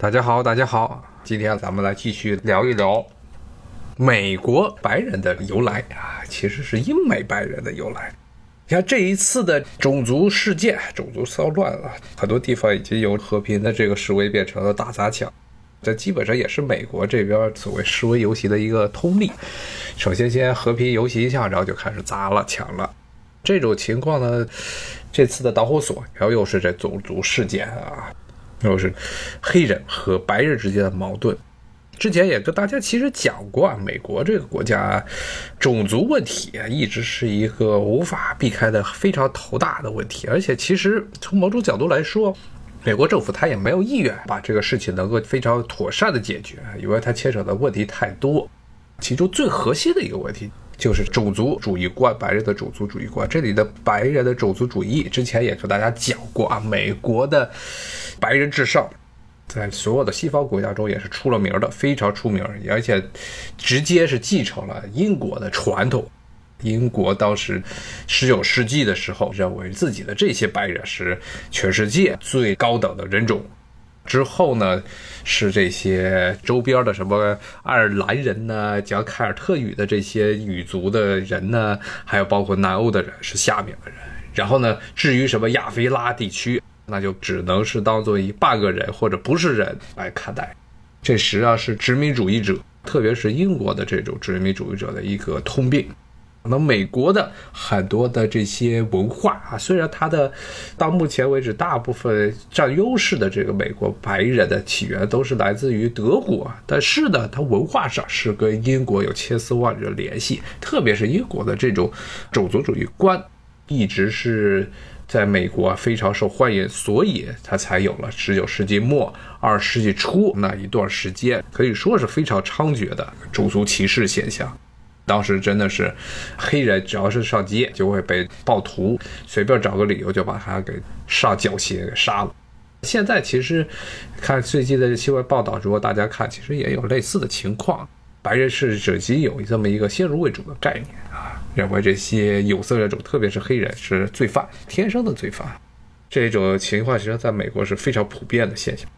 大家好，大家好，今天咱们来继续聊一聊美国白人的由来啊，其实是英美白人的由来。你看这一次的种族事件、种族骚乱啊，很多地方已经由和平的这个示威变成了打砸抢，这基本上也是美国这边所谓示威游行的一个通例。首先先和平游行一下，然后就开始砸了、抢了。这种情况呢，这次的导火索，然后又是这种族事件啊。就是黑人和白人之间的矛盾。之前也跟大家其实讲过啊，美国这个国家种族问题啊，一直是一个无法避开的非常头大的问题。而且其实从某种角度来说，美国政府他也没有意愿把这个事情能够非常妥善的解决，因为它牵扯的问题太多。其中最核心的一个问题。就是种族主义观，白人的种族主义观。这里的白人的种族主义，之前也跟大家讲过啊。美国的白人至上，在所有的西方国家中也是出了名的，非常出名，而且直接是继承了英国的传统。英国当时十九世纪的时候，认为自己的这些白人是全世界最高等的人种。之后呢，是这些周边的什么爱尔兰人呢，讲凯尔特语的这些语族的人呢，还有包括南欧的人是下面的人。然后呢，至于什么亚非拉地区，那就只能是当做一半个人或者不是人来看待。这实际上是殖民主义者，特别是英国的这种殖民主义者的一个通病。那美国的很多的这些文化啊，虽然它的到目前为止大部分占优势的这个美国白人的起源都是来自于德国，但是呢，它文化上是跟英国有千丝万缕的联系，特别是英国的这种种族主义观，一直是在美国非常受欢迎，所以它才有了十九世纪末二十世纪初那一段时间，可以说是非常猖獗的种族歧视现象。当时真的是，黑人只要是上街就会被暴徒随便找个理由就把他给上绞刑给杀了。现在其实看最近的新闻报道，如果大家看，其实也有类似的情况。白人是已经有这么一个先入为主的概念啊，认为这些有色人种，特别是黑人是罪犯，天生的罪犯。这种情况其实在美国是非常普遍的现象。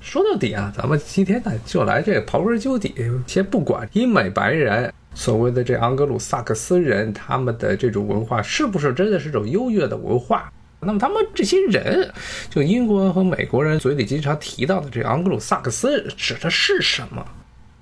说到底啊，咱们今天呢就来这刨根究底，先不管英美白人。所谓的这盎格鲁撒克斯人，他们的这种文化是不是真的是种优越的文化？那么他们这些人，就英国和美国人嘴里经常提到的这盎格鲁撒克斯指的是什么？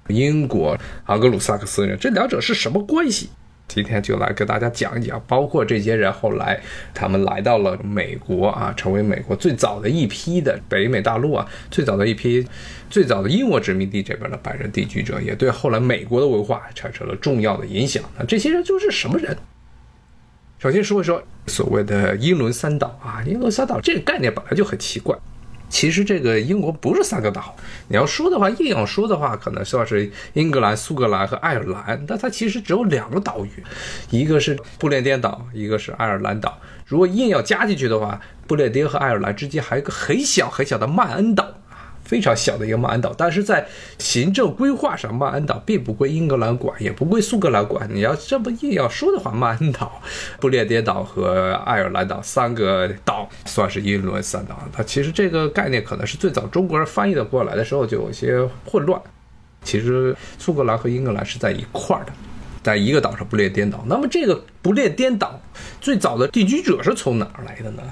英国盎格鲁撒克斯人这两者是什么关系？今天就来跟大家讲一讲，包括这些人后来他们来到了美国啊，成为美国最早的一批的北美大陆啊，最早的一批最早的英国殖民地这边的白人定居者，也对后来美国的文化产生了重要的影响。那这些人就是什么人？首先说一说所谓的英伦三岛啊，英伦三岛这个概念本来就很奇怪。其实这个英国不是三个岛，你要说的话，硬要说的话，可能算是英格兰、苏格兰和爱尔兰，但它其实只有两个岛屿，一个是不列颠岛，一个是爱尔兰岛。如果硬要加进去的话，不列颠和爱尔兰之间还有一个很小很小的曼恩岛。非常小的一个曼恩岛，但是在行政规划上，曼恩岛并不归英格兰管，也不归苏格兰管。你要这么硬要说的话，曼恩岛、不列颠岛和爱尔兰岛三个岛算是英伦三岛。它其实这个概念可能是最早中国人翻译的过来的时候就有些混乱。其实苏格兰和英格兰是在一块儿的，在一个岛上不列颠岛。那么这个不列颠岛最早的定居者是从哪儿来的呢？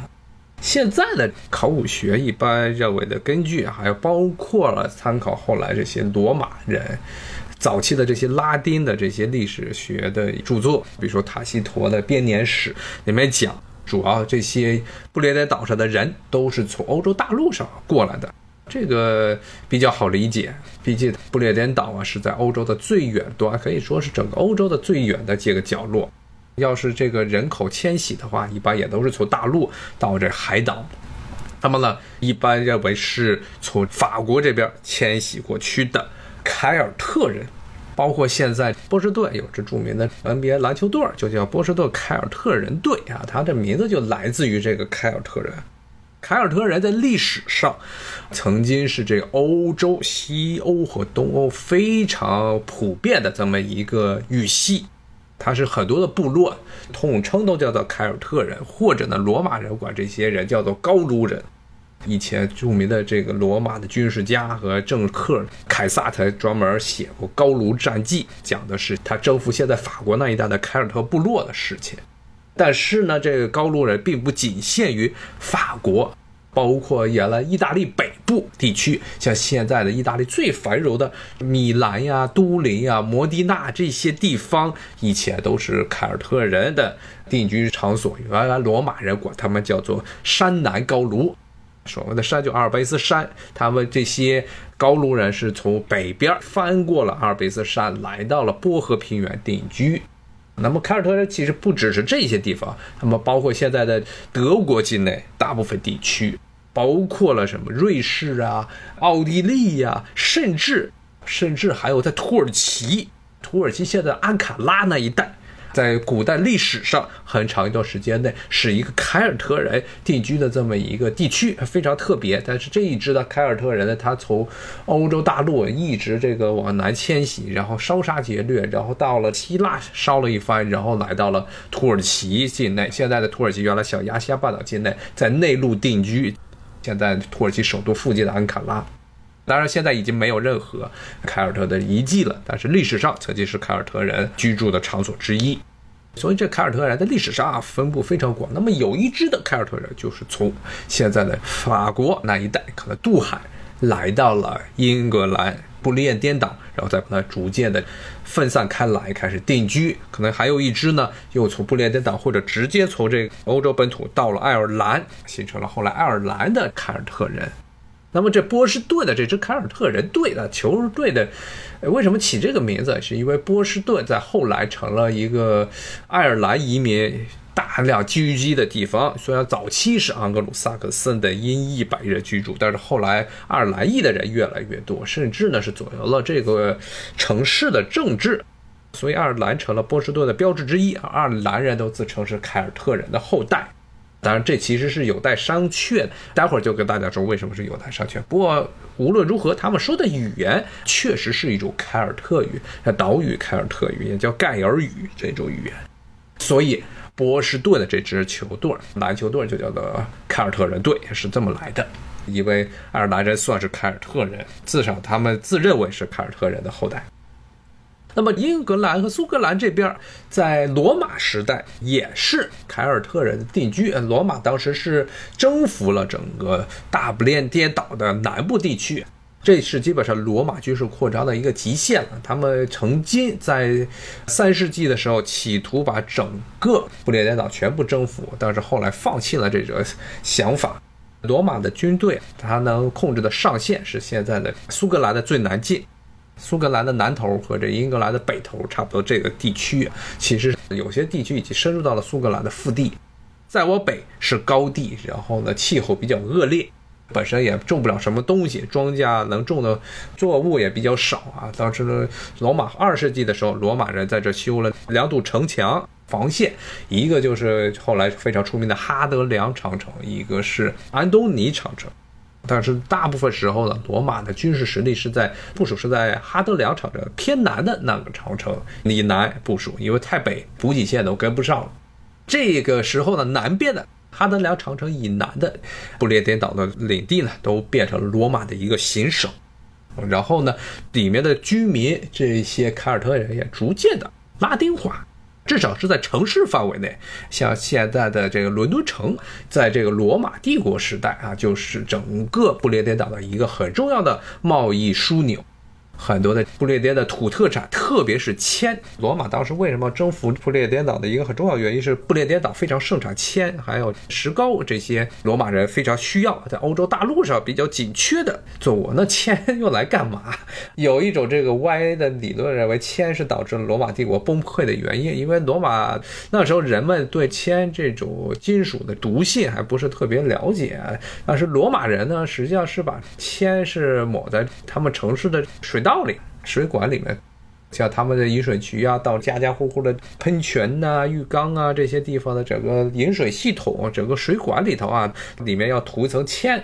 现在的考古学一般认为的根据，还有包括了参考后来这些罗马人早期的这些拉丁的这些历史学的著作，比如说塔西佗的编年史里面讲，主要这些不列颠岛上的人都是从欧洲大陆上过来的，这个比较好理解，毕竟不列颠岛啊是在欧洲的最远端，可以说是整个欧洲的最远的这个角落。要是这个人口迁徙的话，一般也都是从大陆到这海岛。那么呢，一般认为是从法国这边迁徙过去的凯尔特人，包括现在波士顿有着著名的 NBA 篮球队，就叫波士顿凯尔特人队啊，它的名字就来自于这个凯尔特人。凯尔特人在历史上曾经是这个欧洲、西欧和东欧非常普遍的这么一个语系。他是很多的部落统称都叫做凯尔特人，或者呢，罗马人管这些人叫做高卢人。以前著名的这个罗马的军事家和政客凯撒才专门写过《高卢战记》，讲的是他征服现在法国那一带的凯尔特部落的事情。但是呢，这个高卢人并不仅限于法国，包括原来意大利北部地区，像现在的意大利最繁荣的米兰呀、都灵呀、摩迪纳这些地方，以前都是凯尔特人的定居场所。原来罗马人管他们叫做山南高卢，所谓的山就阿尔卑斯山，他们这些高卢人是从北边翻过了阿尔卑斯山，来到了波河平原定居。那么凯尔特人其实不只是这些地方，那么包括现在的德国境内大部分地区，包括了什么瑞士啊、奥地利呀，甚至甚至还有在土耳其，土耳其现在安卡拉那一带。在古代历史上，很长一段时间内是一个凯尔特人定居的这么一个地区，非常特别。但是这一支的凯尔特人呢，他从欧洲大陆一直这个往南迁徙，然后烧杀劫掠，然后到了希腊烧了一番，然后来到了土耳其境内。现在的土耳其原来小亚细亚半岛境内，在内陆定居。现在土耳其首都附近的安卡拉，当然现在已经没有任何凯尔特的遗迹了，但是历史上曾经是凯尔特人居住的场所之一。所以这凯尔特人在历史上啊分布非常广。那么有一支的凯尔特人就是从现在的法国那一带，可能渡海来到了英格兰不列颠岛，然后再把它逐渐的分散开来，开始定居。可能还有一支呢，又从不列颠岛或者直接从这个欧洲本土到了爱尔兰，形成了后来爱尔兰的凯尔特人。那么这波士顿的这支凯尔特人队的球队的，为什么起这个名字？是因为波士顿在后来成了一个爱尔兰移民大量聚居的地方。虽然早期是盎格鲁撒克森的英裔白人居住，但是后来爱尔兰裔的人越来越多，甚至呢是左右了这个城市的政治。所以爱尔兰成了波士顿的标志之一。爱尔兰人都自称是凯尔特人的后代。当然，这其实是有待商榷的。待会儿就跟大家说为什么是有待商榷。不过无论如何，他们说的语言确实是一种凯尔特语，叫岛屿凯尔特语，也叫盖尔语这种语言。所以波士顿的这支球队，篮球队就叫做凯尔特人队，是这么来的。因为爱尔兰人算是凯尔特人，至少他们自认为是凯尔特人的后代。那么，英格兰和苏格兰这边，在罗马时代也是凯尔特人的定居。罗马当时是征服了整个大不列颠岛的南部地区，这是基本上罗马军事扩张的一个极限了。他们曾经在三世纪的时候企图把整个不列颠岛全部征服，但是后来放弃了这个想法。罗马的军队，它能控制的上限是现在的苏格兰的最南界。苏格兰的南头和这英格兰的北头差不多，这个地区其实有些地区已经深入到了苏格兰的腹地。再往北是高地，然后呢气候比较恶劣，本身也种不了什么东西，庄稼能种的作物也比较少啊。当时呢，罗马二世纪的时候，罗马人在这修了两堵城墙防线，一个就是后来非常出名的哈德良长城，一个是安东尼长城。但是大部分时候呢，罗马的军事实力是在部署是在哈德良长城偏南的那个长城以南部署，因为太北补给线都跟不上了。这个时候呢，南边的哈德良长城以南的不列颠岛的领地呢，都变成了罗马的一个行省。然后呢，里面的居民这些凯尔特人也逐渐的拉丁化。至少是在城市范围内，像现在的这个伦敦城，在这个罗马帝国时代啊，就是整个不列颠岛的一个很重要的贸易枢纽。很多的不列颠的土特产，特别是铅。罗马当时为什么征服不列颠岛的一个很重要原因是不列颠岛非常盛产铅，还有石膏这些罗马人非常需要，在欧洲大陆上比较紧缺的作物。那铅用来干嘛？有一种这个歪的理论认为，铅是导致罗马帝国崩溃的原因，因为罗马那时候人们对铅这种金属的毒性还不是特别了解。但是罗马人呢，实际上是把铅是抹在他们城市的水。道里水管里面，像他们的饮水渠啊，到家家户户的喷泉呐、浴缸啊这些地方的整个饮水系统、整个水管里头啊，里面要涂一层铅。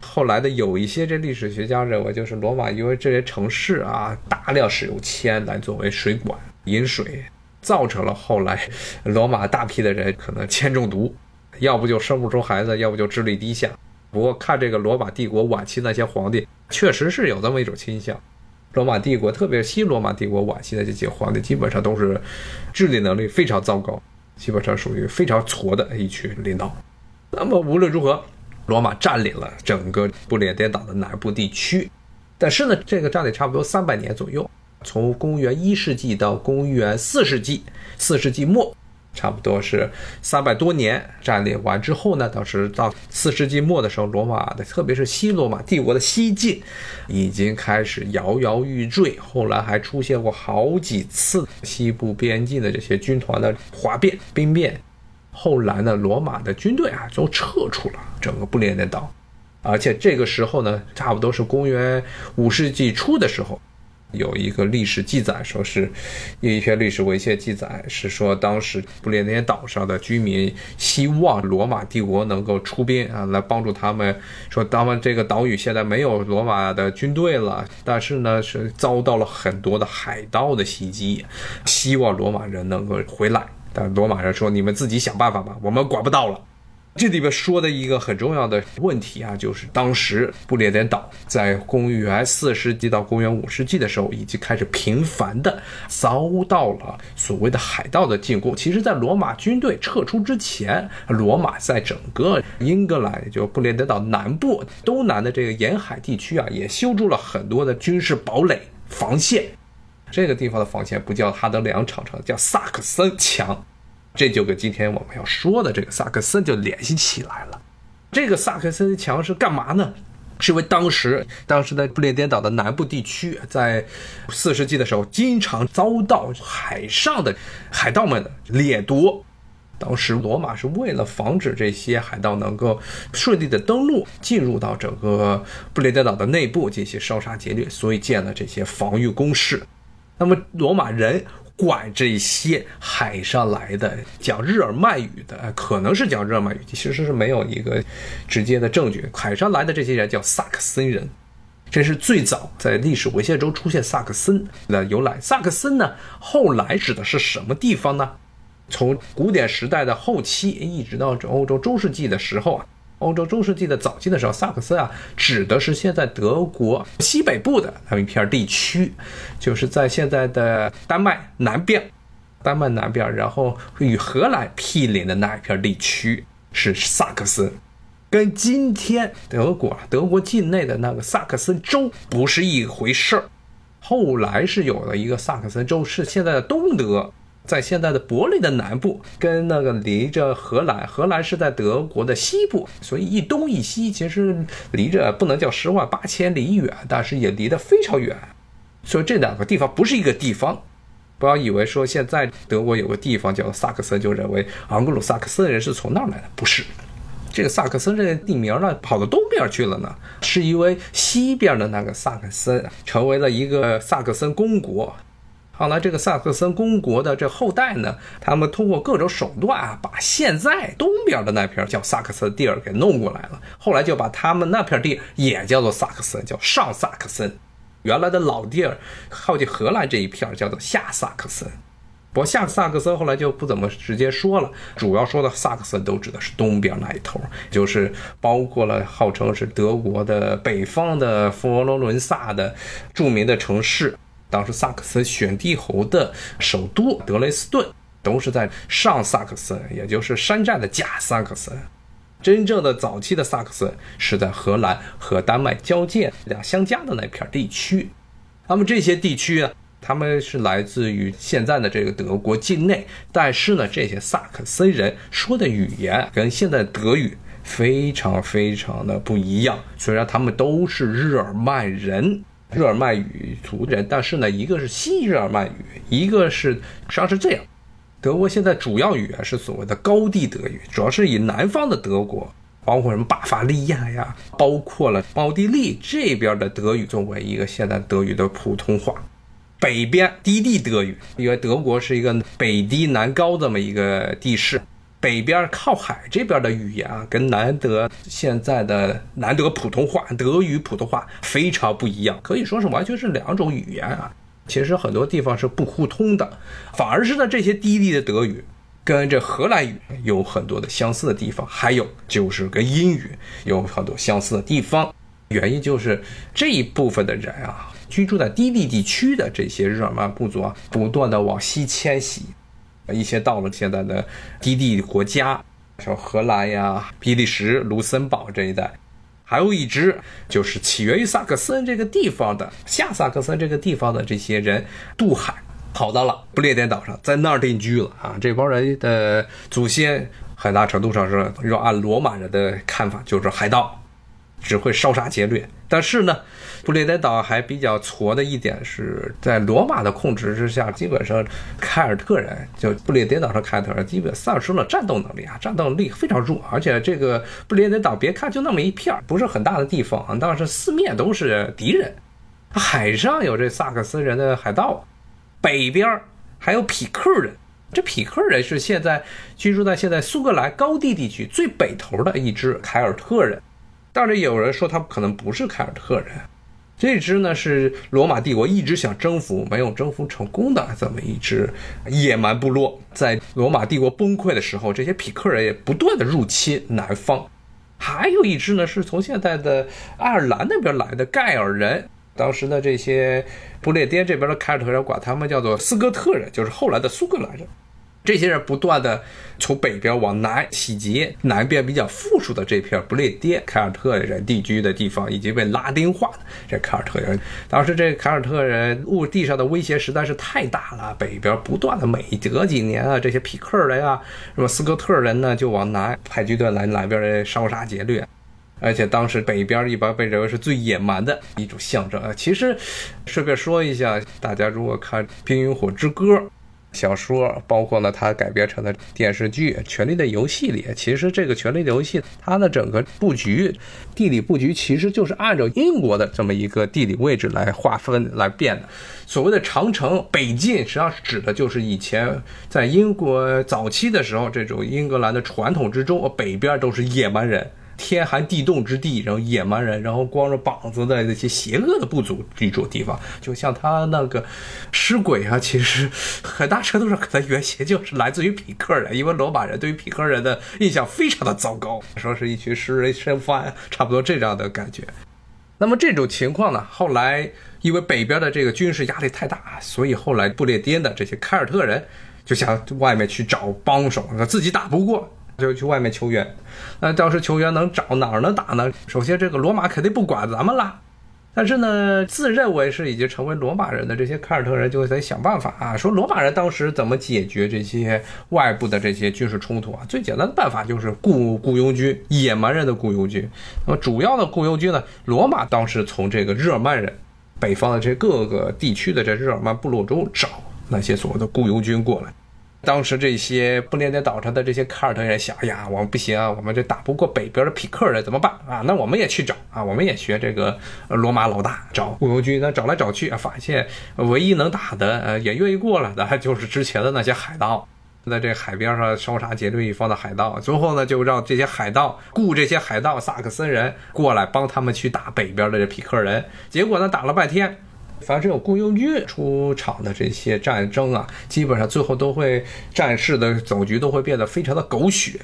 后来的有一些这历史学家认为，就是罗马因为这些城市啊大量使用铅来作为水管饮水，造成了后来罗马大批的人可能铅中毒，要不就生不出孩子，要不就智力低下。不过看这个罗马帝国晚期那些皇帝，确实是有这么一种倾向。罗马帝国，特别是西罗马帝国晚期的这些皇帝，基本上都是治理能力非常糟糕，基本上属于非常挫的一群领导。那么无论如何，罗马占领了整个不列颠岛的南部地区，但是呢，这个占领差不多三百年左右，从公元一世纪到公元四世纪，四世纪末。差不多是三百多年占领完之后呢，当时到四世纪末的时候，罗马的特别是西罗马帝国的西晋已经开始摇摇欲坠。后来还出现过好几次西部边境的这些军团的哗变兵变。后来呢，罗马的军队啊都撤出了整个不列颠岛，而且这个时候呢，差不多是公元五世纪初的时候。有一个历史记载，说是有一篇历史文献记载，是说当时不列颠岛上的居民希望罗马帝国能够出兵啊，来帮助他们。说他们这个岛屿现在没有罗马的军队了，但是呢是遭到了很多的海盗的袭击，希望罗马人能够回来。但罗马人说：“你们自己想办法吧，我们管不到了。”这里边说的一个很重要的问题啊，就是当时不列颠岛在公元四世纪到公元五世纪的时候，已经开始频繁的遭到了所谓的海盗的进攻。其实，在罗马军队撤出之前，罗马在整个英格兰，就不列颠岛南部、东南的这个沿海地区啊，也修筑了很多的军事堡垒防线。这个地方的防线不叫哈德良长城，叫萨克森墙。这就跟今天我们要说的这个萨克森就联系起来了。这个萨克森墙是干嘛呢？是因为当时，当时的不列颠岛的南部地区，在四世纪的时候，经常遭到海上的海盗们的掠夺。当时罗马是为了防止这些海盗能够顺利的登陆，进入到整个不列颠岛的内部进行烧杀劫掠，所以建了这些防御工事。那么罗马人。管这些海上来的讲日耳曼语的，可能是讲日耳曼语，其实是没有一个直接的证据。海上来的这些人叫萨克森人，这是最早在历史文献中出现萨克森的由来。萨克森呢，后来指的是什么地方呢？从古典时代的后期一直到欧洲中世纪的时候啊。欧洲中世纪的早期的时候，萨克森啊，指的是现在德国西北部的那么一片地区，就是在现在的丹麦南边，丹麦南边，然后与荷兰毗邻的那一片地区是萨克森，跟今天德国德国境内的那个萨克森州不是一回事儿。后来是有了一个萨克森州，是现在的东德。在现在的柏林的南部，跟那个离着荷兰，荷兰是在德国的西部，所以一东一西其实离着不能叫十万八千里远，但是也离得非常远。所以这两个地方不是一个地方，不要以为说现在德国有个地方叫萨克森，就认为昂格鲁萨克森人是从那儿来的，不是。这个萨克森这个地名呢，跑到东边去了呢，是因为西边的那个萨克森成为了一个萨克森公国。后来，这个萨克森公国的这后代呢，他们通过各种手段啊，把现在东边的那片叫萨克森地儿给弄过来了。后来就把他们那片地也叫做萨克森，叫上萨克森。原来的老地儿靠近荷兰这一片叫做下萨克森。不过下萨克森后来就不怎么直接说了，主要说的萨克森都指的是东边那一头，就是包括了号称是德国的北方的佛罗伦萨的著名的城市。当时萨克森选帝侯的首都德累斯顿都是在上萨克森，也就是山寨的假萨克森。真正的早期的萨克森是在荷兰和丹麦交界两相加的那片地区。那么这些地区呢，他们是来自于现在的这个德国境内，但是呢，这些萨克森人说的语言跟现在德语非常非常的不一样。虽然他们都是日耳曼人。日耳曼语族人，但是呢，一个是西日耳曼语，一个是实际上是这样。德国现在主要语言是所谓的高地德语，主要是以南方的德国，包括什么巴伐利亚呀，包括了奥地利这边的德语作为一个现代德语的普通话。北边低地德语，因为德国是一个北低南高这么一个地势。北边靠海这边的语言啊，跟南德现在的南德普通话、德语普通话非常不一样，可以说是完全是两种语言啊。其实很多地方是不互通的，反而是呢这些低地的德语，跟这荷兰语有很多的相似的地方，还有就是跟英语有很多相似的地方。原因就是这一部分的人啊，居住在低地地区的这些日耳曼部族啊，不断的往西迁徙，一些到了现在的低地国家，像荷兰呀、比利时、卢森堡这一带。还有一支就是起源于萨克森这个地方的下萨克森这个地方的这些人渡海，跑到了不列颠岛上，在那儿定居了啊。这帮人的祖先很大程度上是要按罗马人的看法，就是海盗。只会烧杀劫掠，但是呢，布列颠岛还比较挫的一点是在罗马的控制之下，基本上凯尔特人就布列颠岛上凯尔特人基本丧失了战斗能力啊，战斗力非常弱，而且这个布列颠岛别看就那么一片儿，不是很大的地方啊，但是四面都是敌人，海上有这萨克斯人的海盗，北边还有匹克人，这匹克人是现在居住在现在苏格兰高地地区最北头的一支凯尔特人。当然，有人说他可能不是凯尔特人，这支呢是罗马帝国一直想征服没有征服成功的这么一支野蛮部落。在罗马帝国崩溃的时候，这些匹克人也不断的入侵南方。还有一支呢是从现在的爱尔兰那边来的盖尔人，当时的这些不列颠这边的凯尔特人管他们叫做斯哥特人，就是后来的苏格兰人。这些人不断的从北边往南洗劫，南边比较富庶的这片不列颠凯尔特人定居的地方，已经被拉丁化的这凯尔特人。当时这凯尔特人陆地上的威胁实在是太大了，北边不断的每隔几年啊，这些匹克人呀，什么斯科特人呢，就往南派军队来南边的烧杀劫掠。而且当时北边一般被认为是最野蛮的一种象征啊。其实顺便说一下，大家如果看《冰与火之歌》。小说包括呢，它改编成的电视剧《权力的游戏》里，其实这个《权力的游戏》它的整个布局、地理布局，其实就是按照英国的这么一个地理位置来划分来变的。所谓的长城北进，实际上是指的就是以前在英国早期的时候，这种英格兰的传统之中，北边都是野蛮人。天寒地冻之地，然后野蛮人，然后光着膀子的那些邪恶的部族居住的地方，就像他那个尸鬼啊，其实很大程度上可能原型就是来自于匹克人，因为罗马人对于匹克人的印象非常的糟糕，说是一群食人生犯，差不多这样的感觉。那么这种情况呢，后来因为北边的这个军事压力太大，所以后来不列颠的这些凯尔特人就想外面去找帮手，自己打不过。就去外面求援，那当时求援能找哪儿能打呢？首先，这个罗马肯定不管咱们了，但是呢，自认为是已经成为罗马人的这些凯尔特人就在想办法啊，说罗马人当时怎么解决这些外部的这些军事冲突啊？最简单的办法就是雇雇佣军，野蛮人的雇佣军。那么主要的雇佣军呢，罗马当时从这个日耳曼人，北方的这各个地区的这日耳曼部落中找那些所谓的雇佣军过来。当时这些不列颠岛上的这些凯尔特人想：哎呀，我们不行啊，我们这打不过北边的匹克人，怎么办啊？那我们也去找啊，我们也学这个罗马老大找雇佣军。那找来找去啊，发现唯一能打的，呃，也愿意过来的，就是之前的那些海盗，在这海边上烧杀劫掠一方的海盗。最后呢，就让这些海盗雇这些海盗萨克森人过来帮他们去打北边的这匹克人。结果呢，打了半天。凡是有雇佣军出场的这些战争啊，基本上最后都会战事的总局都会变得非常的狗血。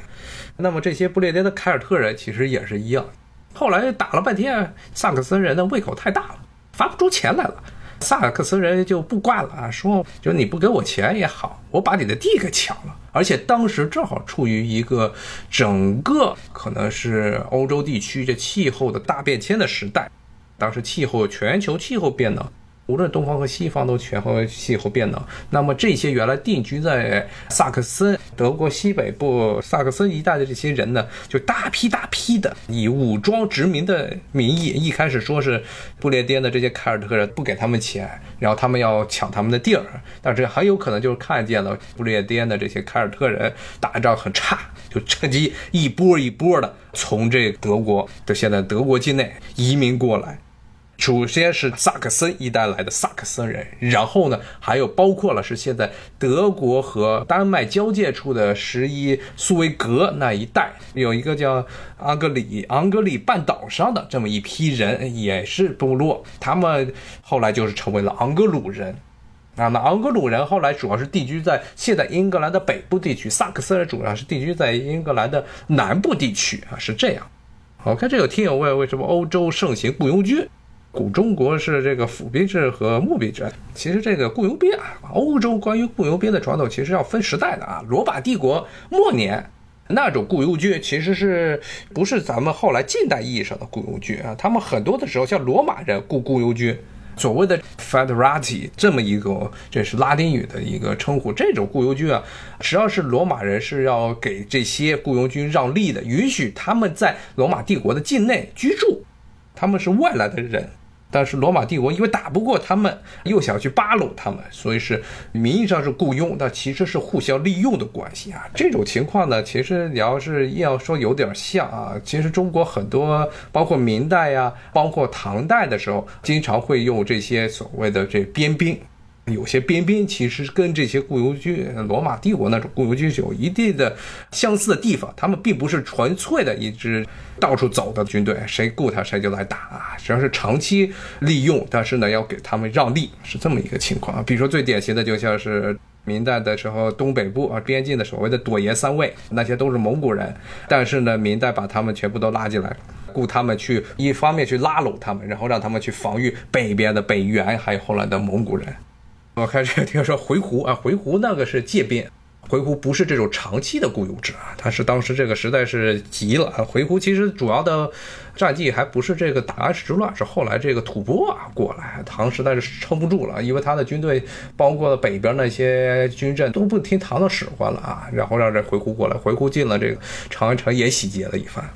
那么这些不列颠的凯尔特人其实也是一样，后来打了半天，萨克森人的胃口太大了，发不出钱来了。萨克森人就不惯了啊，说就你不给我钱也好，我把你的地给抢了。而且当时正好处于一个整个可能是欧洲地区这气候的大变迁的时代，当时气候全球气候变冷。无论东方和西方都全和气候变冷，那么这些原来定居在萨克森德国西北部萨克森一带的这些人呢，就大批大批的以武装殖民的名义，一开始说是不列颠的这些凯尔特人不给他们钱，然后他们要抢他们的地儿，但是很有可能就是看见了不列颠的这些凯尔特人打仗很差，就趁机一波一波的从这德国的现在德国境内移民过来。首先是萨克森一带来的萨克森人，然后呢，还有包括了是现在德国和丹麦交界处的十一苏维格那一带，有一个叫昂格里昂格里半岛上的这么一批人，也是部落，他们后来就是成为了昂格鲁人。啊，那昂格鲁人后来主要是定居在现在英格兰的北部地区，萨克森人主要是定居在英格兰的南部地区啊，是这样。我看这有听友问，为什么欧洲盛行雇佣军？古中国是这个府兵制和募兵制。其实这个雇佣兵啊，欧洲关于雇佣兵的传统其实要分时代的啊。罗马帝国末年那种雇佣军，其实是不是咱们后来近代意义上的雇佣军啊？他们很多的时候像罗马人雇雇佣军。所谓的 federati 这么一个，这是拉丁语的一个称呼。这种雇佣军啊，实际上是罗马人是要给这些雇佣军让利的，允许他们在罗马帝国的境内居住，他们是外来的人。但是罗马帝国因为打不过他们，又想去扒拢他们，所以是名义上是雇佣，但其实是互相利用的关系啊。这种情况呢，其实你要是硬要说有点像啊，其实中国很多，包括明代呀，包括唐代的时候，经常会用这些所谓的这边兵。有些边兵其实跟这些雇佣军，罗马帝国那种雇佣军是有一定的相似的地方。他们并不是纯粹的一支到处走的军队，谁雇他谁就来打啊，实际上是长期利用，但是呢要给他们让利，是这么一个情况啊。比如说最典型的就像是明代的时候，东北部啊边境的所谓的朵爷三卫，那些都是蒙古人，但是呢明代把他们全部都拉进来，雇他们去一方面去拉拢他们，然后让他们去防御北边的北元，还有后来的蒙古人。我开始听说回鹘 啊，回鹘那个是借兵，回鹘不是这种长期的雇佣制啊，他是当时这个实在是急了啊。回鹘其实主要的战绩还不是这个打安史之乱，是后来这个吐蕃啊过来，唐实在是撑不住了，因为他的军队包括北边那些军镇都不听唐的使唤了啊，然后让这回鹘过来，回鹘进了这个长安城也洗劫了一番。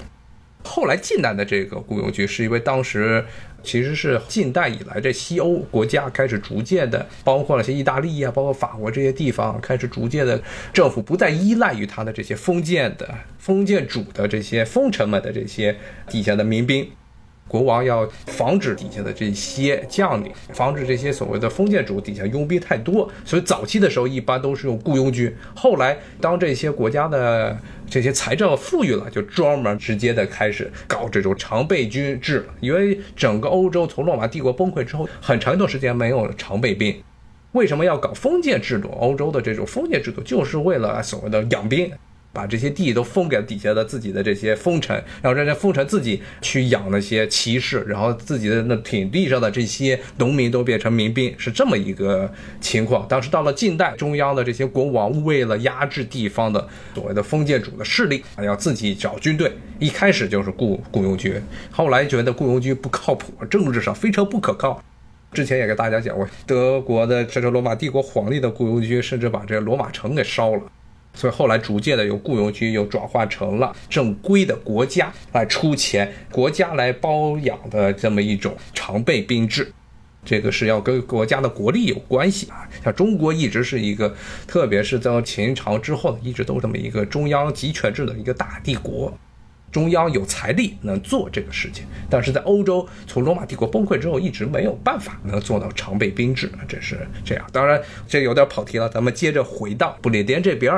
后来近代的这个雇佣军，是因为当时其实是近代以来这西欧国家开始逐渐的，包括了些意大利啊，包括法国这些地方，开始逐渐的政府不再依赖于他的这些封建的封建主的这些封臣们的这些底下的民兵。国王要防止底下的这些将领，防止这些所谓的封建主底下佣兵太多，所以早期的时候一般都是用雇佣军。后来当这些国家的这些财政富裕了，就专门直接的开始搞这种常备军制了。因为整个欧洲从罗马帝国崩溃之后，很长一段时间没有常备兵。为什么要搞封建制度？欧洲的这种封建制度就是为了所谓的养兵。把这些地都封给底下的自己的这些封臣，然后让这封臣自己去养那些骑士，然后自己的那挺地上的这些农民都变成民兵，是这么一个情况。当时到了近代，中央的这些国王为了压制地方的所谓的封建主的势力，要自己找军队，一开始就是雇雇佣军，后来觉得雇佣军不靠谱，政治上非常不可靠。之前也给大家讲过，德国的这个罗马帝国皇帝的雇佣军，甚至把这个罗马城给烧了。所以后来逐渐的由雇佣军又转化成了正规的国家来出钱、国家来包养的这么一种常备兵制，这个是要跟国家的国力有关系啊。像中国一直是一个，特别是在秦朝之后一直都这么一个中央集权制的一个大帝国，中央有财力能做这个事情，但是在欧洲从罗马帝国崩溃之后一直没有办法能做到常备兵制，这是这样。当然这有点跑题了，咱们接着回到不列颠这边。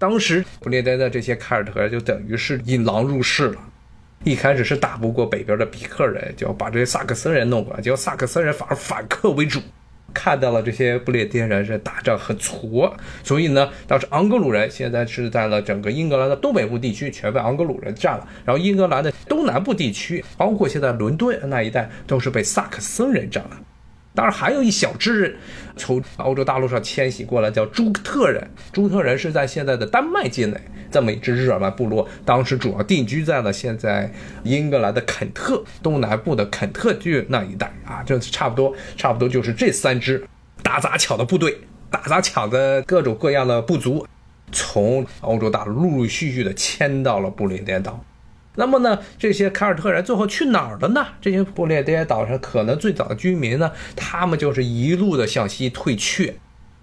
当时不列颠的这些凯尔特人就等于是引狼入室了，一开始是打不过北边的比克人，就把这些萨克森人弄过来，结果萨克森人反而反客为主，看到了这些不列颠人是打仗很挫，所以呢，当时昂格鲁人现在是在了整个英格兰的东北部地区全被昂格鲁人占了，然后英格兰的东南部地区，包括现在伦敦那一带，都是被萨克森人占了。当然，还有一小支从欧洲大陆上迁徙过来，叫朱特人。朱特人是在现在的丹麦境内这么一支日耳曼部落，当时主要定居在了现在英格兰的肯特东南部的肯特郡那一带啊。这差不多，差不多就是这三支打砸抢的部队，打砸抢的各种各样的部族，从欧洲大陆陆陆续续的迁到了布林颠岛。那么呢，这些凯尔特人最后去哪儿了呢？这些不列颠岛上可能最早的居民呢，他们就是一路的向西退却，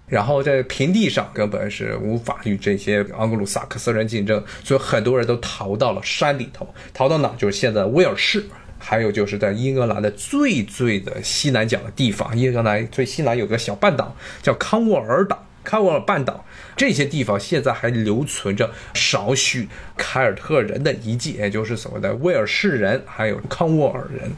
然后在平地上根本是无法与这些盎格鲁撒克斯人竞争，所以很多人都逃到了山里头，逃到哪？就是现在威尔士，还有就是在英格兰的最最的西南角的地方，英格兰最西南有个小半岛叫康沃尔岛。康沃尔半岛这些地方现在还留存着少许凯尔特人的遗迹，也就是所谓的威尔士人，还有康沃尔人。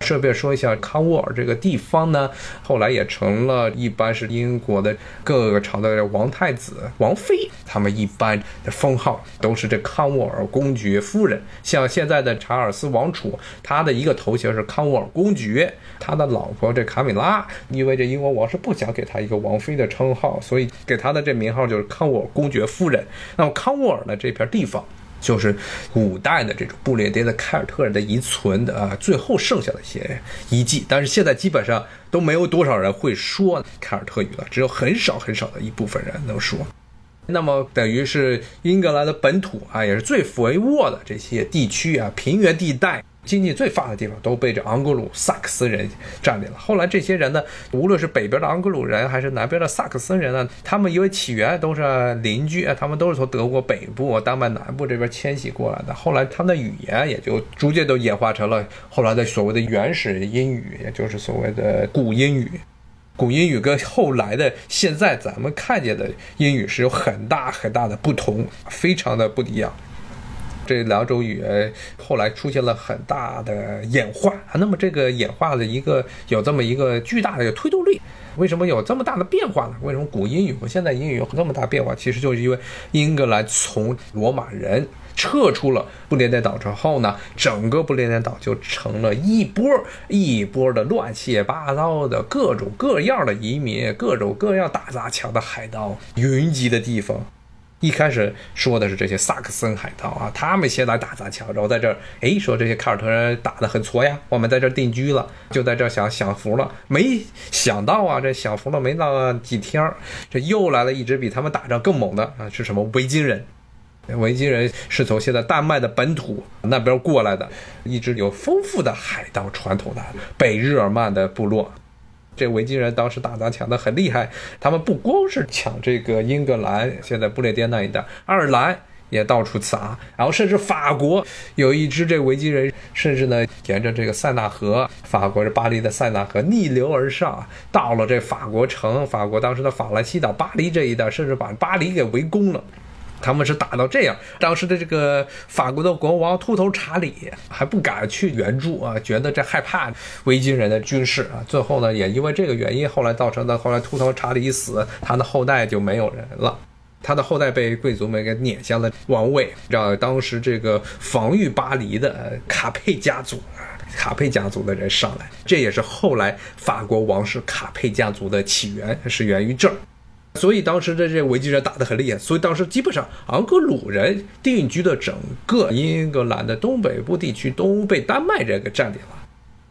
顺便说一下，康沃尔这个地方呢，后来也成了一般是英国的各个朝代的王太子、王妃，他们一般的封号都是这康沃尔公爵夫人。像现在的查尔斯王储，他的一个头衔是康沃尔公爵，他的老婆这卡米拉，因为这英国王室不想给他一个王妃的称号，所以给他的这名号就是康沃尔公爵夫人。那么康沃尔呢这片地方。就是古代的这种布列颠的凯尔特人的遗存的啊，最后剩下的一些遗迹，但是现在基本上都没有多少人会说凯尔特语了，只有很少很少的一部分人能说。那么等于是英格兰的本土啊，也是最肥沃的这些地区啊，平原地带。经济最发达的地方都被这昂格鲁萨克斯人占领了。后来这些人呢，无论是北边的昂格鲁人，还是南边的萨克森人呢，他们因为起源都是邻居，他们都是从德国北部、丹麦南部这边迁徙过来的。后来他们的语言也就逐渐都演化成了后来的所谓的原始英语，也就是所谓的古英语。古英语跟后来的现在咱们看见的英语是有很大很大的不同，非常的不一样。这两种语言后来出现了很大的演化，那么这个演化的一个有这么一个巨大的一个推动力，为什么有这么大的变化呢？为什么古英语和现代英语有这么大变化？其实就是因为英格兰从罗马人撤出了不列颠岛之后呢，整个不列颠岛就成了一波一波的乱七八糟的各种各样的移民，各种各样打砸抢的海盗云集的地方。一开始说的是这些萨克森海盗啊，他们先来打砸抢，然后在这儿，哎，说这些凯尔特人打得很挫呀，我们在这儿定居了，就在这儿享享福了。没想到啊，这享福了没到几天，这又来了一支比他们打仗更猛的啊，是什么维京人？维京人是从现在丹麦的本土那边过来的，一支有丰富的海盗传统的北日耳曼的部落。这维京人当时打砸抢的很厉害，他们不光是抢这个英格兰，现在不列颠那一带，爱尔兰也到处砸，然后甚至法国有一支这维京人，甚至呢沿着这个塞纳河，法国是巴黎的塞纳河逆流而上，到了这法国城，法国当时的法兰西岛巴黎这一带，甚至把巴黎给围攻了。他们是打到这样，当时的这个法国的国王秃头查理还不敢去援助啊，觉得这害怕维京人的军事啊。最后呢，也因为这个原因，后来造成的后来秃头查理一死，他的后代就没有人了，他的后代被贵族们给撵下了王位，让当时这个防御巴黎的卡佩家族，卡佩家族的人上来，这也是后来法国王室卡佩家族的起源，是源于这儿。所以当时的这维京人打得很厉害，所以当时基本上昂格鲁人定居的整个英格兰的东北部地区都被丹麦人给占领了。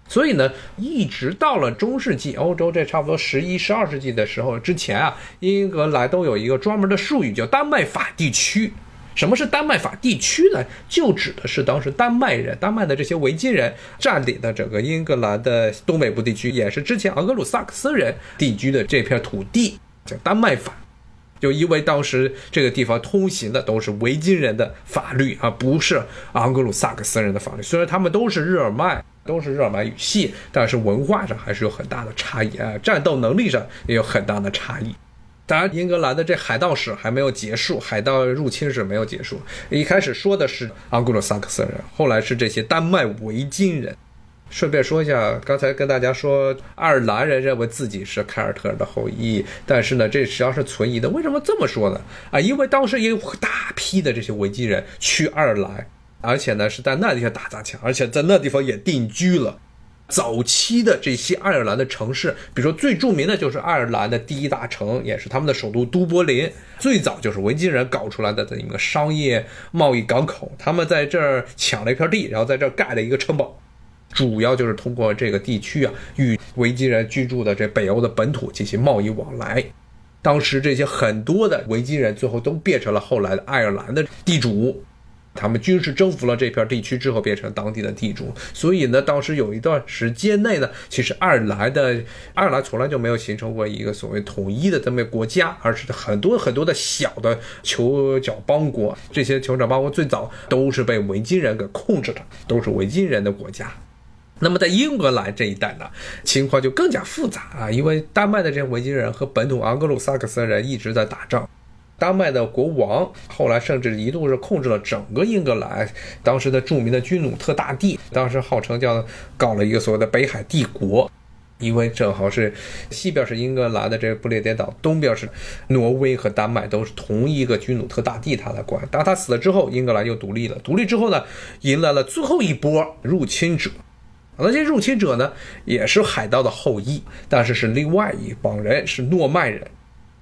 所以呢，一直到了中世纪，欧洲这差不多十一、十二世纪的时候之前啊，英格兰都有一个专门的术语叫丹麦法地区。什么是丹麦法地区呢？就指的是当时丹麦人、丹麦的这些维京人占领的整个英格兰的东北部地区，也是之前昂格鲁萨克斯人定居的这片土地。丹麦法，就因为当时这个地方通行的都是维京人的法律啊，不是昂格鲁萨克森人的法律。虽然他们都是日耳曼，都是日耳曼语系，但是文化上还是有很大的差异啊，战斗能力上也有很大的差异。当然，英格兰的这海盗史还没有结束，海盗入侵史没有结束。一开始说的是昂格鲁萨克森人，后来是这些丹麦维京人。顺便说一下，刚才跟大家说，爱尔兰人认为自己是凯尔特人的后裔，但是呢，这实际上是存疑的。为什么这么说呢？啊，因为当时也有大批的这些维京人去爱尔兰，而且呢是在那地方打砸抢，而且在那地方也定居了。早期的这些爱尔兰的城市，比如说最著名的就是爱尔兰的第一大城，也是他们的首都都柏林，最早就是维京人搞出来的这么一个商业贸易港口。他们在这儿抢了一片地，然后在这儿盖了一个城堡。主要就是通过这个地区啊，与维京人居住的这北欧的本土进行贸易往来。当时这些很多的维京人最后都变成了后来的爱尔兰的地主，他们军事征服了这片地区之后变成当地的地主。所以呢，当时有一段时间内呢，其实爱尔兰的爱尔兰从来就没有形成过一个所谓统一的这么个国家，而是很多很多的小的酋角邦国。这些酋长邦国最早都是被维京人给控制的，都是维京人的国家。那么在英格兰这一带呢，情况就更加复杂啊，因为丹麦的这些维京人和本土昂格鲁萨克森人一直在打仗，丹麦的国王，后来甚至一度是控制了整个英格兰，当时的著名的君努特大帝，当时号称叫搞了一个所谓的北海帝国。因为正好是西边是英格兰的这个不列颠岛，东边是挪威和丹麦，都是同一个君努特大帝他来管。当他死了之后，英格兰又独立了。独立之后呢，迎来了最后一波入侵者。那些入侵者呢，也是海盗的后裔，但是是另外一帮人，是诺曼人。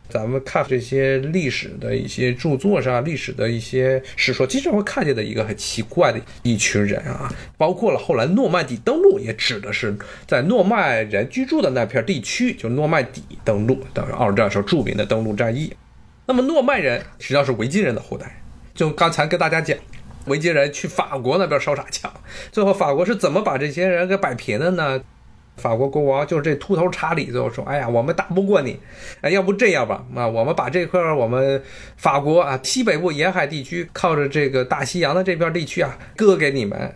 咱们看这些历史的一些著作上，历史的一些史说，经常会看见的一个很奇怪的一群人啊，包括了后来诺曼底登陆，也指的是在诺曼人居住的那片地区，就诺曼底登陆，等于二战时候著名的登陆战役。那么诺曼人实际上是维京人的后代，就刚才跟大家讲，维京人去法国那边烧傻抢，最后法国是怎么把这些人给摆平的呢？法国国王就是这秃头查理，最后说：“哎呀，我们打不过你，哎，要不这样吧，啊，我们把这块我们法国啊西北部沿海地区靠着这个大西洋的这片地区啊割给你们，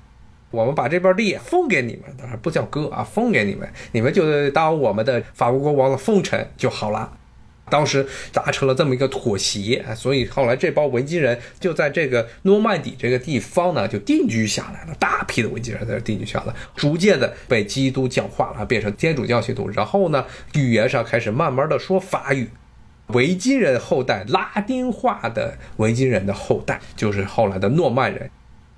我们把这边地封给你们，当然不叫割啊，封给你们，你们就当我们的法国国王的封臣就好了。”当时达成了这么一个妥协，所以后来这帮维京人就在这个诺曼底这个地方呢，就定居下来了。大批的维京人在这定居下来，逐渐的被基督教化了，变成天主教信徒。然后呢，语言上开始慢慢的说法语。维京人后代，拉丁化的维京人的后代，就是后来的诺曼人。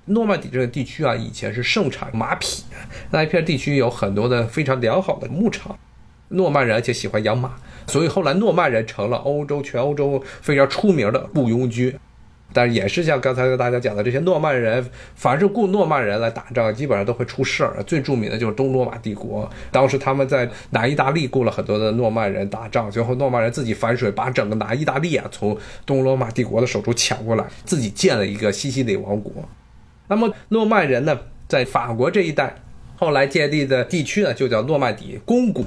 诺曼底这个地区啊，以前是盛产马匹，那一片地区有很多的非常良好的牧场。诺曼人而且喜欢养马。所以后来诺曼人成了欧洲全欧洲非常出名的雇佣军，但是也是像刚才跟大家讲的这些诺曼人，凡是雇诺曼人来打仗，基本上都会出事儿。最著名的就是东罗马帝国，当时他们在南意大利雇了很多的诺曼人打仗，最后诺曼人自己反水，把整个南意大利啊从东罗马帝国的手中抢过来，自己建了一个西西里王国。那么诺曼人呢，在法国这一带后来建立的地区呢，就叫诺曼底公国。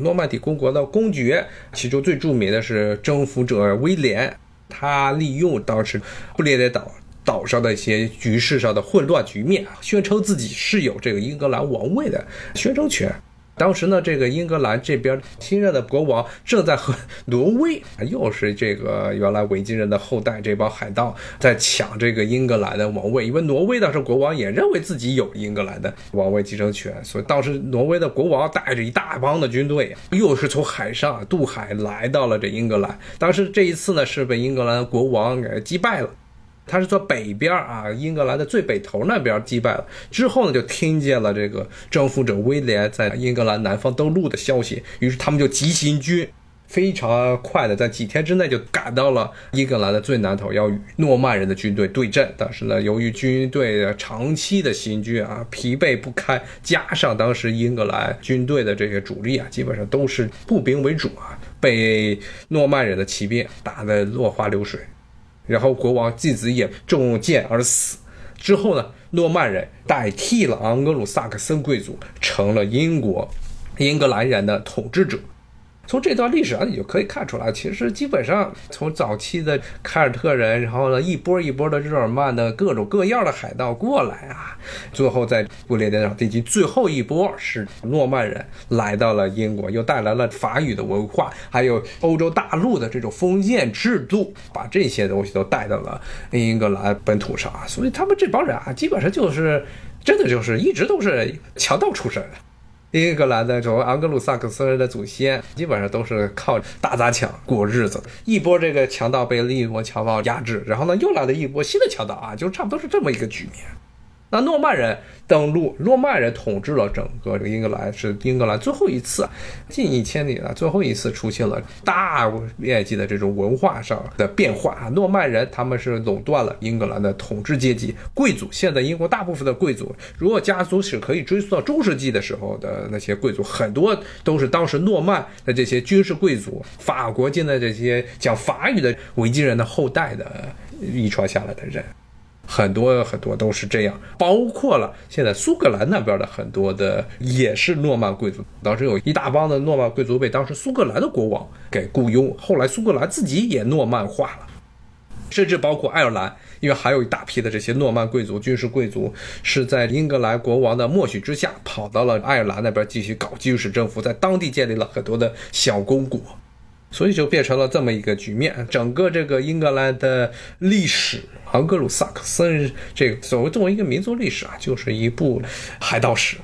诺曼底公国的公爵，其中最著名的是征服者威廉。他利用当时不列颠岛岛上的一些局势上的混乱局面，宣称自己是有这个英格兰王位的宣称权。当时呢，这个英格兰这边新任的国王正在和挪威，又是这个原来维京人的后代这帮海盗在抢这个英格兰的王位。因为挪威当时国王也认为自己有英格兰的王位继承权，所以当时挪威的国王带着一大帮的军队，又是从海上渡海来到了这英格兰。当时这一次呢，是被英格兰国王给击败了。他是从北边啊，英格兰的最北头那边击败了之后呢，就听见了这个征服者威廉在英格兰南方登陆的消息，于是他们就急行军，非常快的在几天之内就赶到了英格兰的最南头，要与诺曼人的军队对阵。但是呢，由于军队长期的行军啊，疲惫不堪，加上当时英格兰军队的这些主力啊，基本上都是步兵为主啊，被诺曼人的骑兵打得落花流水。然后国王继子也中箭而死，之后呢，诺曼人代替了昂格鲁萨克森贵族，成了英国英格兰人的统治者。从这段历史上，你就可以看出来，其实基本上从早期的凯尔特人，然后呢一波一波的日耳曼的各种各样的海盗过来啊，最后在不列颠岛地区最后一波是诺曼人来到了英国，又带来了法语的文化，还有欧洲大陆的这种封建制度，把这些东西都带到了英格兰本土上啊，所以他们这帮人啊，基本上就是真的就是一直都是强盗出身的。英格兰的这种昂格鲁萨克斯人的祖先，基本上都是靠打砸抢过日子。一波这个强盗被另一波强盗压制，然后呢，又来了一波新的强盗啊，就差不多是这么一个局面。那诺曼人登陆，诺曼人统治了整个这个英格兰，是英格兰最后一次近一千年了，最后一次出现了大面积的这种文化上的变化啊。诺曼人他们是垄断了英格兰的统治阶级，贵族。现在英国大部分的贵族，如果家族史可以追溯到中世纪的时候的那些贵族，很多都是当时诺曼的这些军事贵族，法国境内这些讲法语的维京人的后代的遗传下来的人。很多很多都是这样，包括了现在苏格兰那边的很多的也是诺曼贵族。当时有一大帮的诺曼贵族被当时苏格兰的国王给雇佣，后来苏格兰自己也诺曼化了，甚至包括爱尔兰，因为还有一大批的这些诺曼贵族、军事贵族是在英格兰国王的默许之下，跑到了爱尔兰那边继续搞军事征服，在当地建立了很多的小公国。所以就变成了这么一个局面。整个这个英格兰的历史，昂格鲁萨克森这个所谓作为一个民族历史啊，就是一部海盗史。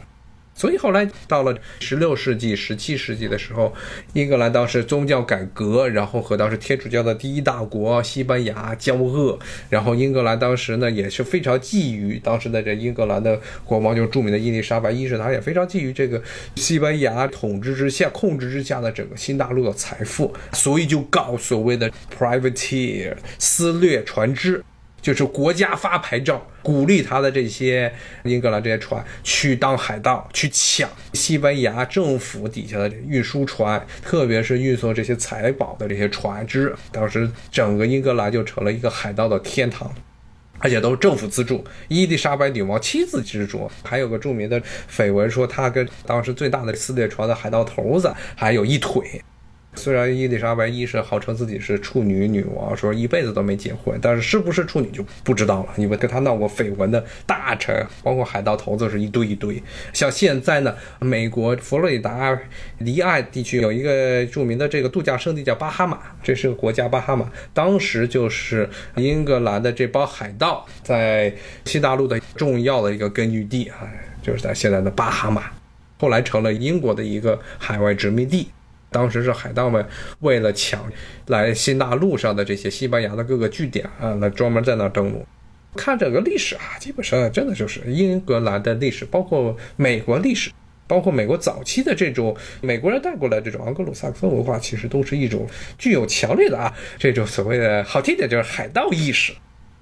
所以后来到了十六世纪、十七世纪的时候，英格兰当时宗教改革，然后和当时天主教的第一大国西班牙交恶，然后英格兰当时呢也是非常觊觎当时的这英格兰的国王，就是著名的伊丽莎白一世，他也非常觊觎这个西班牙统治之下、控制之下的整个新大陆的财富，所以就搞所谓的 privateer 私掠船只。就是国家发牌照，鼓励他的这些英格兰这些船去当海盗，去抢西班牙政府底下的运输船，特别是运送这些财宝的这些船只。当时整个英格兰就成了一个海盗的天堂，而且都是政府资助，伊丽莎白女王亲自资助。还有个著名的绯闻说，他跟当时最大的撕裂船的海盗头子还有一腿。虽然伊丽莎白一世号称自己是处女女王，说一辈子都没结婚，但是是不是处女就不知道了。因为跟他闹过绯闻的大臣，包括海盗头子是一堆一堆。像现在呢，美国佛罗里达离岸地区有一个著名的这个度假胜地叫巴哈马，这是个国家巴哈马，当时就是英格兰的这帮海盗在西大陆的重要的一个根据地啊，就是在现在的巴哈马，后来成了英国的一个海外殖民地。当时是海盗们为了抢来新大陆上的这些西班牙的各个据点啊，那专门在那登陆。看整个历史啊，基本上真的就是英格兰的历史，包括美国历史，包括美国早期的这种美国人带过来这种昂格鲁萨克森文化，其实都是一种具有强烈的啊这种所谓的好听点就是海盗意识。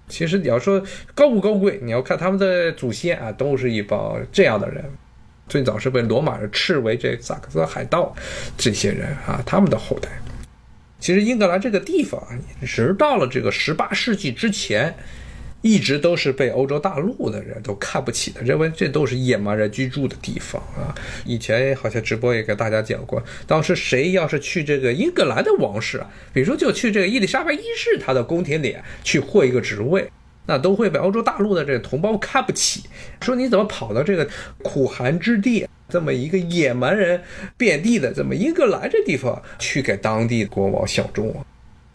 其实你要说高不高贵，你要看他们的祖先啊，都是一帮这样的人。最早是被罗马人斥为这萨克森海盗，这些人啊，他们的后代。其实英格兰这个地方啊，直到了这个十八世纪之前，一直都是被欧洲大陆的人都看不起的，认为这都是野蛮人居住的地方啊。以前好像直播也给大家讲过，当时谁要是去这个英格兰的王室啊，比如说就去这个伊丽莎白一世她的宫廷里去获一个职位。那都会被欧洲大陆的这个同胞看不起，说你怎么跑到这个苦寒之地，这么一个野蛮人遍地的这么英格兰这地方去给当地国王效忠啊？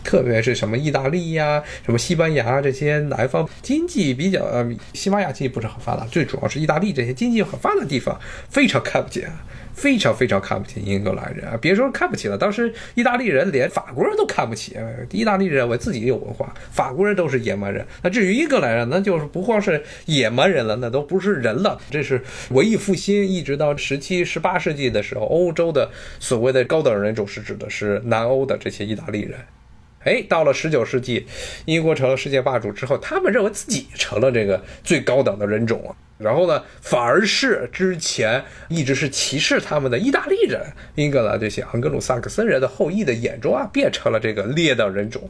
特别是什么意大利呀、什么西班牙这些南方经济比较呃，西班牙经济不是很发达，最主要是意大利这些经济很发达的地方非常看不见。非常非常看不起英格兰人啊！别说看不起了，当时意大利人连法国人都看不起。意大利人认为自己有文化，法国人都是野蛮人。那至于英格兰人，那就是不光是野蛮人了，那都不是人了。这是文艺复兴一直到十七、十八世纪的时候，欧洲的所谓的高等人种是指的是南欧的这些意大利人。哎，到了十九世纪，英国成了世界霸主之后，他们认为自己成了这个最高等的人种啊。然后呢，反而是之前一直是歧视他们的意大利人、英格兰这些昂格鲁萨克森人的后裔的眼中啊，变成了这个劣等人种。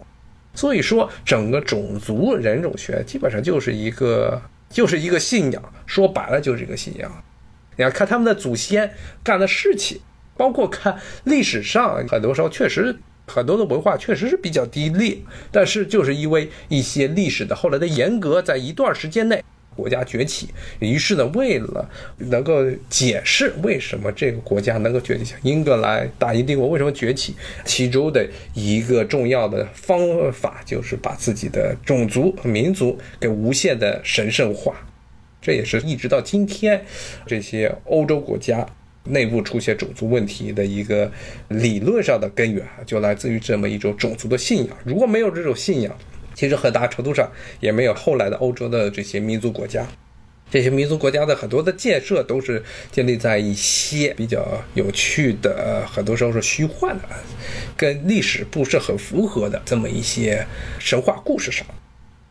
所以说，整个种族人种学基本上就是一个就是一个信仰，说白了就是一个信仰。你要看他们的祖先干的事情，包括看历史上，很多时候确实很多的文化确实是比较低劣，但是就是因为一些历史的后来的严格，在一段时间内。国家崛起，于是呢，为了能够解释为什么这个国家能够崛起，像英格兰大英帝国为什么崛起，其中的一个重要的方法就是把自己的种族和民族给无限的神圣化，这也是一直到今天这些欧洲国家内部出现种族问题的一个理论上的根源，就来自于这么一种种族的信仰。如果没有这种信仰，其实很大程度上也没有后来的欧洲的这些民族国家，这些民族国家的很多的建设都是建立在一些比较有趣的，很多时候是虚幻的，跟历史不是很符合的这么一些神话故事上。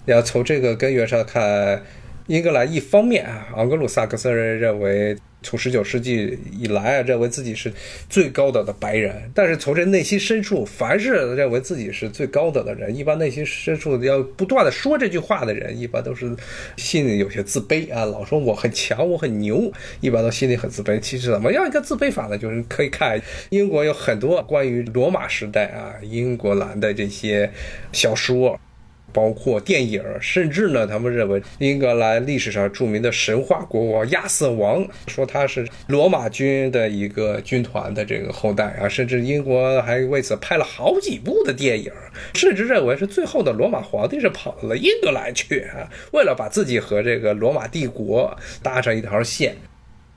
要从这个根源上看，英格兰一方面啊，昂格鲁萨克森人认为。从十九世纪以来啊，认为自己是最高等的白人，但是从这内心深处，凡是认为自己是最高等的人，一般内心深处要不断的说这句话的人，一般都是心里有些自卑啊，老说我很强，我很牛，一般都心里很自卑。其实怎么样一个自卑法呢？就是可以看英国有很多关于罗马时代啊，英国兰的这些小说。包括电影，甚至呢，他们认为英格兰历史上著名的神话国王亚瑟王，说他是罗马军的一个军团的这个后代啊，甚至英国还为此拍了好几部的电影，甚至认为是最后的罗马皇帝是跑到了英格兰去啊，为了把自己和这个罗马帝国搭上一条线。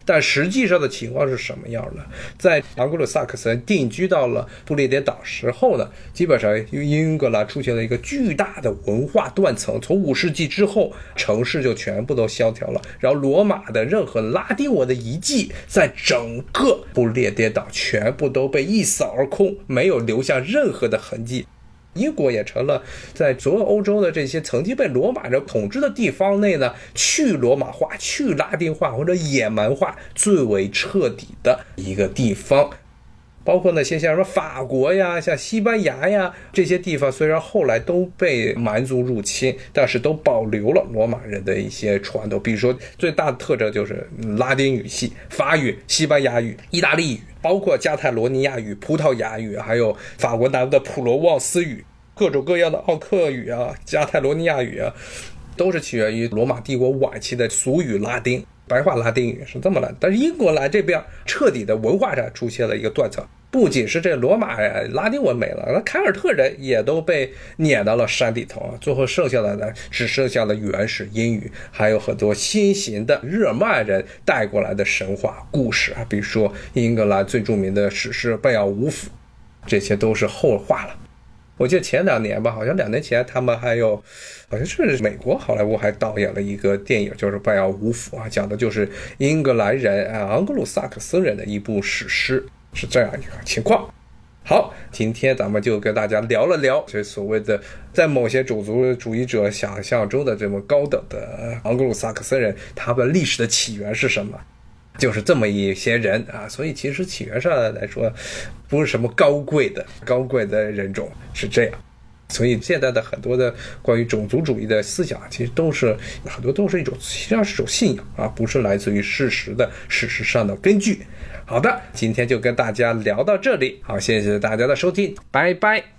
但实际上的情况是什么样呢？在昂格鲁萨克森定居到了不列颠岛时候呢，基本上英格兰出现了一个巨大的文化断层。从五世纪之后，城市就全部都萧条了，然后罗马的任何拉丁文的遗迹，在整个不列颠岛全部都被一扫而空，没有留下任何的痕迹。英国也成了在所有欧洲的这些曾经被罗马人统治的地方内呢，去罗马化、去拉丁化或者野蛮化最为彻底的一个地方。包括那些像什么法国呀、像西班牙呀这些地方，虽然后来都被蛮族入侵，但是都保留了罗马人的一些传统。比如说，最大的特征就是拉丁语系，法语、西班牙语、意大利语，包括加泰罗尼亚语、葡萄牙语，还有法国南部的普罗旺斯语，各种各样的奥克语啊、加泰罗尼亚语啊，都是起源于罗马帝国晚期的俗语拉丁。白话拉丁语是这么来，但是英国来这边彻底的文化上出现了一个断层，不仅是这罗马拉丁文没了，那凯尔特人也都被撵到了山里头啊，最后剩下的呢只剩下了原始英语，还有很多新型的日耳曼人带过来的神话故事啊，比如说英格兰最著名的史诗《贝奥武夫》，这些都是后话了。我记得前两年吧，好像两年前他们还有，好像是美国好莱坞还导演了一个电影，就是《拜奥武夫》啊，讲的就是英格兰人啊，昂格鲁萨克森人的一部史诗，是这样一个情况。好，今天咱们就跟大家聊了聊这所谓的在某些种族主义者想象中的这么高等的昂格鲁萨克森人，他们历史的起源是什么？就是这么一些人啊，所以其实起源上来说，不是什么高贵的高贵的人种，是这样。所以现在的很多的关于种族主义的思想，其实都是很多都是一种，实际上是一种信仰啊，不是来自于事实的事实上的根据。好的，今天就跟大家聊到这里，好，谢谢大家的收听，拜拜。